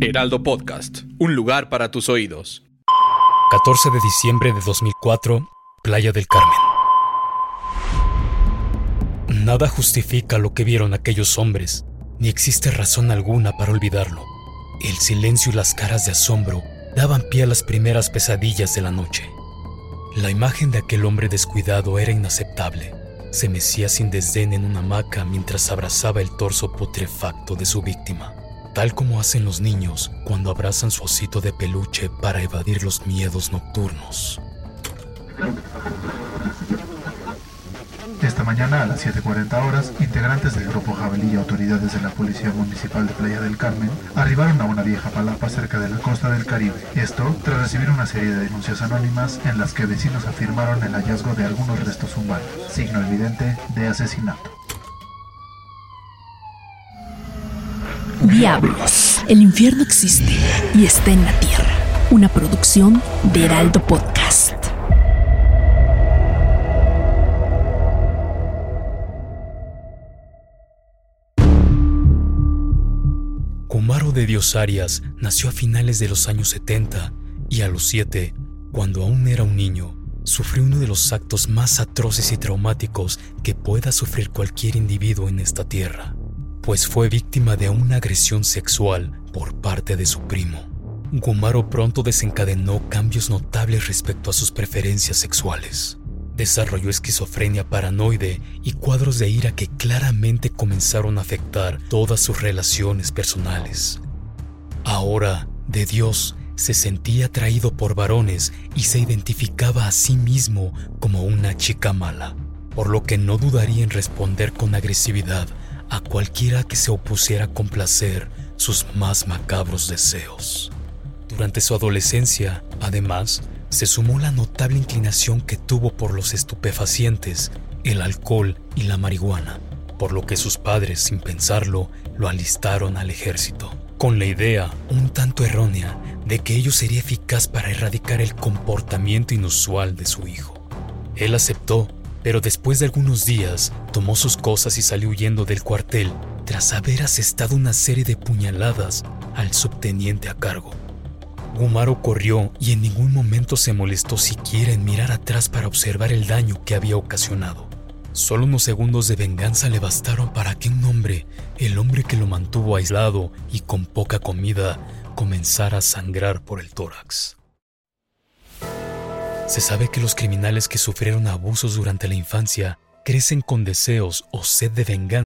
Heraldo Podcast, un lugar para tus oídos. 14 de diciembre de 2004, Playa del Carmen. Nada justifica lo que vieron aquellos hombres, ni existe razón alguna para olvidarlo. El silencio y las caras de asombro daban pie a las primeras pesadillas de la noche. La imagen de aquel hombre descuidado era inaceptable. Se mecía sin desdén en una hamaca mientras abrazaba el torso putrefacto de su víctima, tal como hacen los niños cuando abrazan su osito de peluche para evadir los miedos nocturnos. Esta mañana a las 7.40 horas, integrantes del grupo Jabalí y autoridades de la Policía Municipal de Playa del Carmen arribaron a una vieja palapa cerca de la costa del Caribe. Esto tras recibir una serie de denuncias anónimas en las que vecinos afirmaron el hallazgo de algunos restos humanos, signo evidente de asesinato. Diablos, el infierno existe y está en la tierra. Una producción de Heraldo Podcast. Kumaro de Dios Arias nació a finales de los años 70 y a los 7, cuando aún era un niño, sufrió uno de los actos más atroces y traumáticos que pueda sufrir cualquier individuo en esta tierra, pues fue víctima de una agresión sexual por parte de su primo. Gumaro pronto desencadenó cambios notables respecto a sus preferencias sexuales. Desarrolló esquizofrenia paranoide y cuadros de ira que claramente comenzaron a afectar todas sus relaciones personales. Ahora, de Dios, se sentía atraído por varones y se identificaba a sí mismo como una chica mala, por lo que no dudaría en responder con agresividad a cualquiera que se opusiera a complacer sus más macabros deseos. Durante su adolescencia, además, se sumó la notable inclinación que tuvo por los estupefacientes, el alcohol y la marihuana, por lo que sus padres, sin pensarlo, lo alistaron al ejército, con la idea, un tanto errónea, de que ello sería eficaz para erradicar el comportamiento inusual de su hijo. Él aceptó, pero después de algunos días tomó sus cosas y salió huyendo del cuartel tras haber asestado una serie de puñaladas al subteniente a cargo. Gumaro corrió y en ningún momento se molestó siquiera en mirar atrás para observar el daño que había ocasionado. Solo unos segundos de venganza le bastaron para que un hombre, el hombre que lo mantuvo aislado y con poca comida, comenzara a sangrar por el tórax. Se sabe que los criminales que sufrieron abusos durante la infancia crecen con deseos o sed de venganza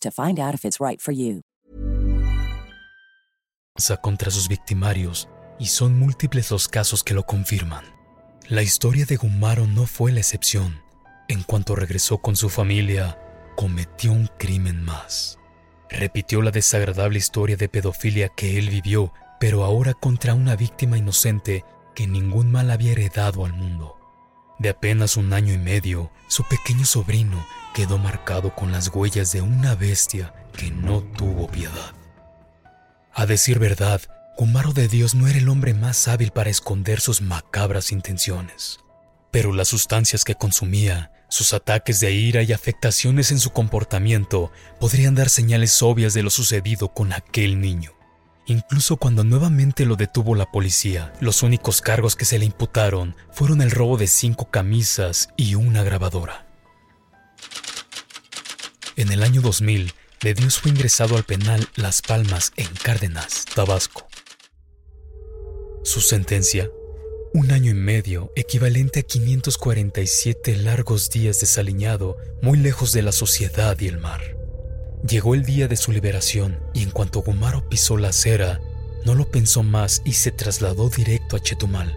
to find out if it's right contra sus victimarios y son múltiples los casos que lo confirman. La historia de Gumaro no fue la excepción. En cuanto regresó con su familia, cometió un crimen más. Repitió la desagradable historia de pedofilia que él vivió, pero ahora contra una víctima inocente que ningún mal había heredado al mundo. De apenas un año y medio, su pequeño sobrino quedó marcado con las huellas de una bestia que no tuvo piedad. A decir verdad, Gumaro de Dios no era el hombre más hábil para esconder sus macabras intenciones, pero las sustancias que consumía, sus ataques de ira y afectaciones en su comportamiento podrían dar señales obvias de lo sucedido con aquel niño. Incluso cuando nuevamente lo detuvo la policía, los únicos cargos que se le imputaron fueron el robo de cinco camisas y una grabadora. En el año 2000, de Dios fue ingresado al penal Las Palmas en Cárdenas, Tabasco. Su sentencia, un año y medio, equivalente a 547 largos días desaliñado, muy lejos de la sociedad y el mar. Llegó el día de su liberación y en cuanto Gumaro pisó la acera, no lo pensó más y se trasladó directo a Chetumal.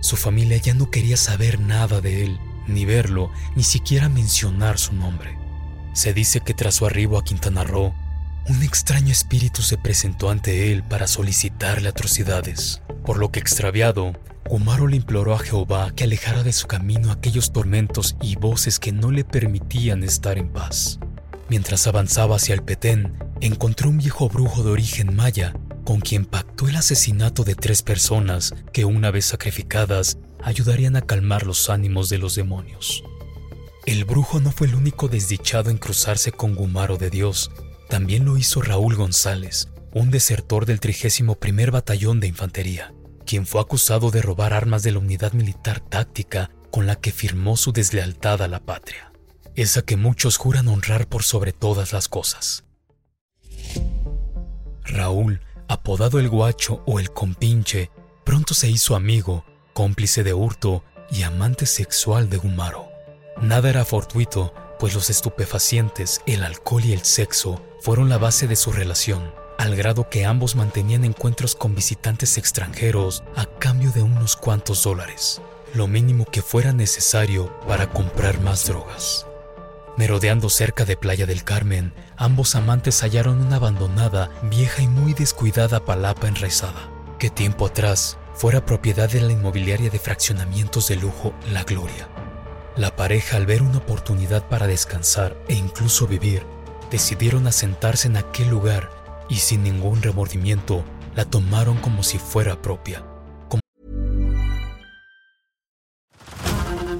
Su familia ya no quería saber nada de él, ni verlo, ni siquiera mencionar su nombre. Se dice que tras su arribo a Quintana Roo, un extraño espíritu se presentó ante él para solicitarle atrocidades, por lo que extraviado, Gumaro le imploró a Jehová que alejara de su camino aquellos tormentos y voces que no le permitían estar en paz. Mientras avanzaba hacia el Petén, encontró un viejo brujo de origen maya con quien pactó el asesinato de tres personas que una vez sacrificadas ayudarían a calmar los ánimos de los demonios. El brujo no fue el único desdichado en cruzarse con Gumaro de Dios, también lo hizo Raúl González, un desertor del 31 Batallón de Infantería, quien fue acusado de robar armas de la unidad militar táctica con la que firmó su deslealtad a la patria esa que muchos juran honrar por sobre todas las cosas. Raúl, apodado el guacho o el compinche, pronto se hizo amigo, cómplice de hurto y amante sexual de Gumaro. Nada era fortuito, pues los estupefacientes, el alcohol y el sexo fueron la base de su relación, al grado que ambos mantenían encuentros con visitantes extranjeros a cambio de unos cuantos dólares, lo mínimo que fuera necesario para comprar más drogas. Merodeando cerca de Playa del Carmen, ambos amantes hallaron una abandonada, vieja y muy descuidada palapa enraizada, que tiempo atrás fuera propiedad de la inmobiliaria de fraccionamientos de lujo La Gloria. La pareja, al ver una oportunidad para descansar e incluso vivir, decidieron asentarse en aquel lugar y sin ningún remordimiento la tomaron como si fuera propia.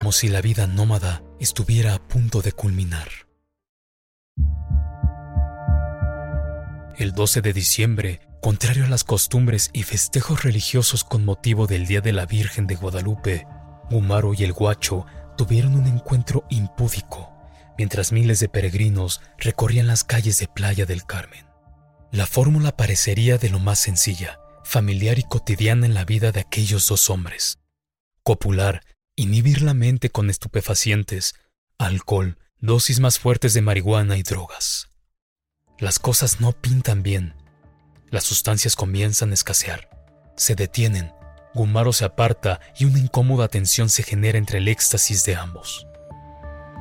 Como si la vida nómada estuviera a punto de culminar. El 12 de diciembre, contrario a las costumbres y festejos religiosos con motivo del Día de la Virgen de Guadalupe, Gumaro y el Guacho tuvieron un encuentro impúdico mientras miles de peregrinos recorrían las calles de Playa del Carmen. La fórmula parecería de lo más sencilla, familiar y cotidiana en la vida de aquellos dos hombres. Copular, inhibir la mente con estupefacientes, alcohol, dosis más fuertes de marihuana y drogas. Las cosas no pintan bien. Las sustancias comienzan a escasear. Se detienen, Gumaro se aparta y una incómoda tensión se genera entre el éxtasis de ambos.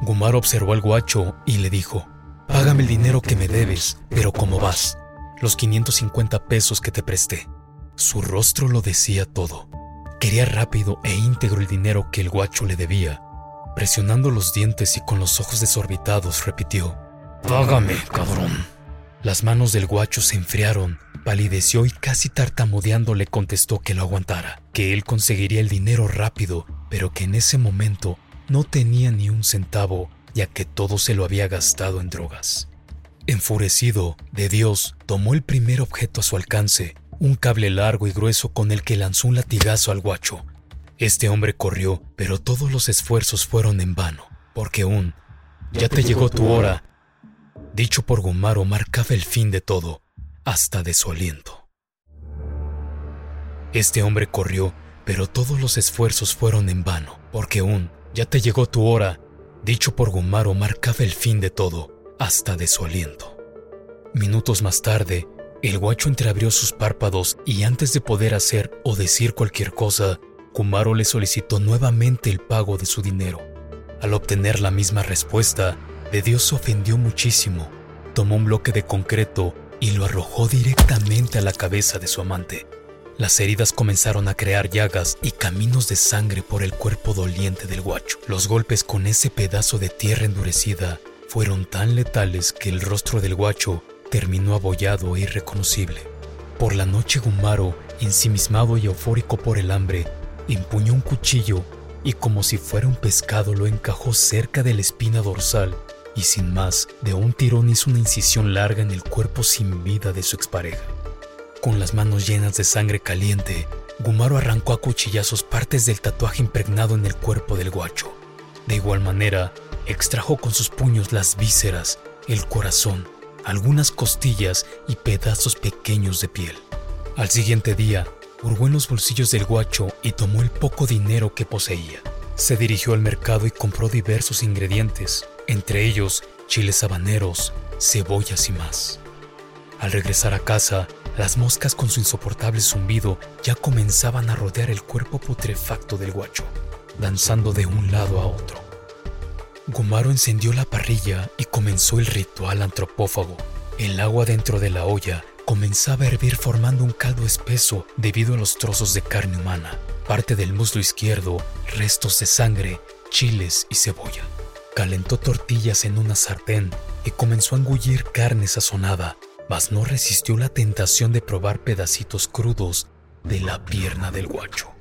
Gumaro observó al guacho y le dijo, Págame el dinero que me debes, pero ¿cómo vas? Los 550 pesos que te presté. Su rostro lo decía todo. Quería rápido e íntegro el dinero que el guacho le debía. Presionando los dientes y con los ojos desorbitados repitió, Págame, cabrón. Las manos del guacho se enfriaron, palideció y casi tartamudeando le contestó que lo aguantara, que él conseguiría el dinero rápido, pero que en ese momento no tenía ni un centavo ya que todo se lo había gastado en drogas. Enfurecido, de Dios tomó el primer objeto a su alcance, un cable largo y grueso con el que lanzó un latigazo al guacho. Este hombre corrió, pero todos los esfuerzos fueron en vano, porque un ya te llegó tu hora, dicho por Gumaro marcaba el fin de todo, hasta de su aliento. Este hombre corrió, pero todos los esfuerzos fueron en vano, porque un ya te llegó tu hora, dicho por Gumaro marcaba el fin de todo, hasta de su aliento. Minutos más tarde, el guacho entreabrió sus párpados y antes de poder hacer o decir cualquier cosa, Gumaro le solicitó nuevamente el pago de su dinero. Al obtener la misma respuesta, de Dios se ofendió muchísimo, tomó un bloque de concreto y lo arrojó directamente a la cabeza de su amante. Las heridas comenzaron a crear llagas y caminos de sangre por el cuerpo doliente del guacho. Los golpes con ese pedazo de tierra endurecida fueron tan letales que el rostro del guacho terminó abollado e irreconocible. Por la noche Gumaro, ensimismado y eufórico por el hambre, empuñó un cuchillo y como si fuera un pescado lo encajó cerca de la espina dorsal y sin más, de un tirón hizo una incisión larga en el cuerpo sin vida de su expareja. Con las manos llenas de sangre caliente, Gumaro arrancó a cuchillazos partes del tatuaje impregnado en el cuerpo del guacho. De igual manera, extrajo con sus puños las vísceras, el corazón, algunas costillas y pedazos pequeños de piel. Al siguiente día, hurgó en los bolsillos del guacho y tomó el poco dinero que poseía. Se dirigió al mercado y compró diversos ingredientes, entre ellos chiles habaneros, cebollas y más. Al regresar a casa, las moscas con su insoportable zumbido ya comenzaban a rodear el cuerpo putrefacto del guacho, danzando de un lado a otro. Gumaro encendió la parrilla y comenzó el ritual antropófago. El agua dentro de la olla comenzaba a hervir formando un caldo espeso debido a los trozos de carne humana, parte del muslo izquierdo, restos de sangre, chiles y cebolla. Calentó tortillas en una sartén y comenzó a engullir carne sazonada, mas no resistió la tentación de probar pedacitos crudos de la pierna del guacho.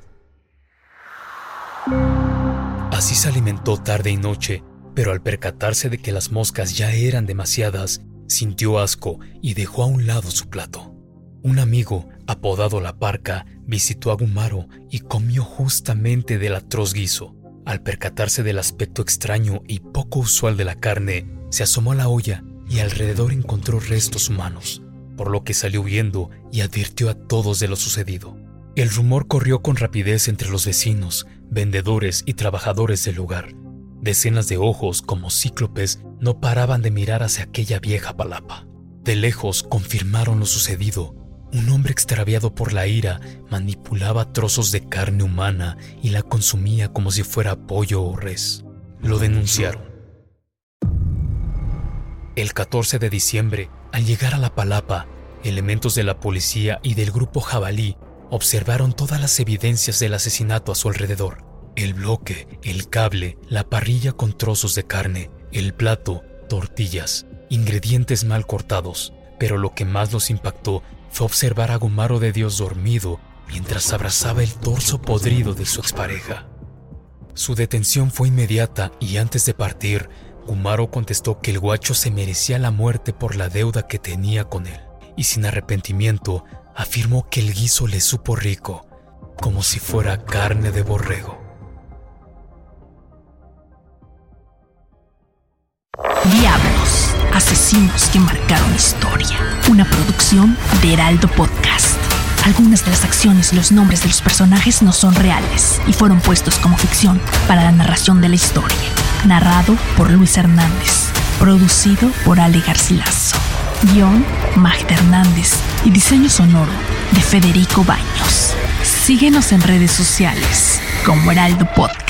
Así se alimentó tarde y noche, pero al percatarse de que las moscas ya eran demasiadas, sintió asco y dejó a un lado su plato. Un amigo, apodado La Parca, visitó a Gumaro y comió justamente del atroz guiso. Al percatarse del aspecto extraño y poco usual de la carne, se asomó a la olla y alrededor encontró restos humanos, por lo que salió viendo y advirtió a todos de lo sucedido. El rumor corrió con rapidez entre los vecinos, vendedores y trabajadores del lugar. Decenas de ojos, como cíclopes, no paraban de mirar hacia aquella vieja palapa. De lejos confirmaron lo sucedido un hombre extraviado por la ira manipulaba trozos de carne humana y la consumía como si fuera pollo o res. Lo denunciaron. El 14 de diciembre, al llegar a la palapa, elementos de la policía y del grupo jabalí observaron todas las evidencias del asesinato a su alrededor. El bloque, el cable, la parrilla con trozos de carne, el plato, tortillas, ingredientes mal cortados, pero lo que más los impactó fue observar a Gumaro de Dios dormido mientras abrazaba el torso podrido de su expareja. Su detención fue inmediata y antes de partir, Gumaro contestó que el guacho se merecía la muerte por la deuda que tenía con él, y sin arrepentimiento afirmó que el guiso le supo rico, como si fuera carne de borrego. Diablos, asesinos que marcaron historia. Una producción de Heraldo Podcast. Algunas de las acciones y los nombres de los personajes no son reales y fueron puestos como ficción para la narración de la historia. Narrado por Luis Hernández. Producido por Ale Garcilaso. Guión Magda Hernández y diseño sonoro de Federico Baños. Síguenos en redes sociales como Heraldo Podcast.